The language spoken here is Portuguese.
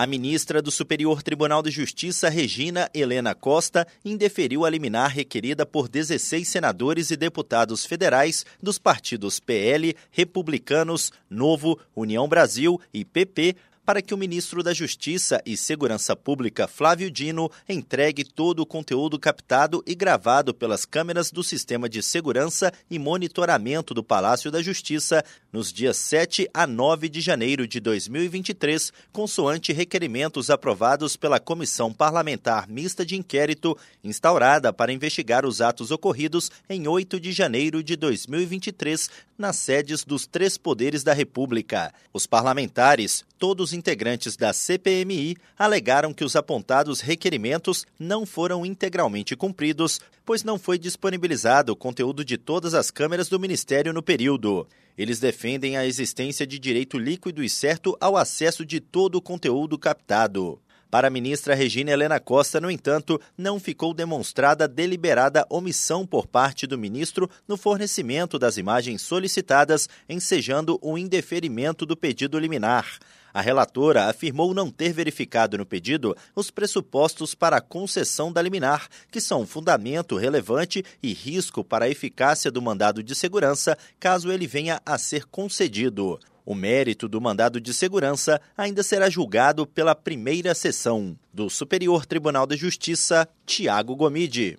A ministra do Superior Tribunal de Justiça, Regina Helena Costa, indeferiu a liminar requerida por 16 senadores e deputados federais dos partidos PL, Republicanos, Novo, União Brasil e PP para que o ministro da Justiça e Segurança Pública, Flávio Dino, entregue todo o conteúdo captado e gravado pelas câmeras do Sistema de Segurança e Monitoramento do Palácio da Justiça nos dias 7 a 9 de janeiro de 2023, consoante requerimentos aprovados pela Comissão Parlamentar Mista de Inquérito, instaurada para investigar os atos ocorridos em 8 de janeiro de 2023 nas sedes dos três poderes da República. Os parlamentares, todos integrantes da CPMI alegaram que os apontados requerimentos não foram integralmente cumpridos, pois não foi disponibilizado o conteúdo de todas as câmeras do Ministério no período. Eles defendem a existência de direito líquido e certo ao acesso de todo o conteúdo captado. Para a ministra Regina Helena Costa, no entanto, não ficou demonstrada deliberada omissão por parte do ministro no fornecimento das imagens solicitadas, ensejando o indeferimento do pedido liminar. A relatora afirmou não ter verificado no pedido os pressupostos para a concessão da liminar, que são fundamento relevante e risco para a eficácia do mandado de segurança caso ele venha a ser concedido. O mérito do mandado de segurança ainda será julgado pela primeira sessão do Superior Tribunal de Justiça, Tiago Gomide.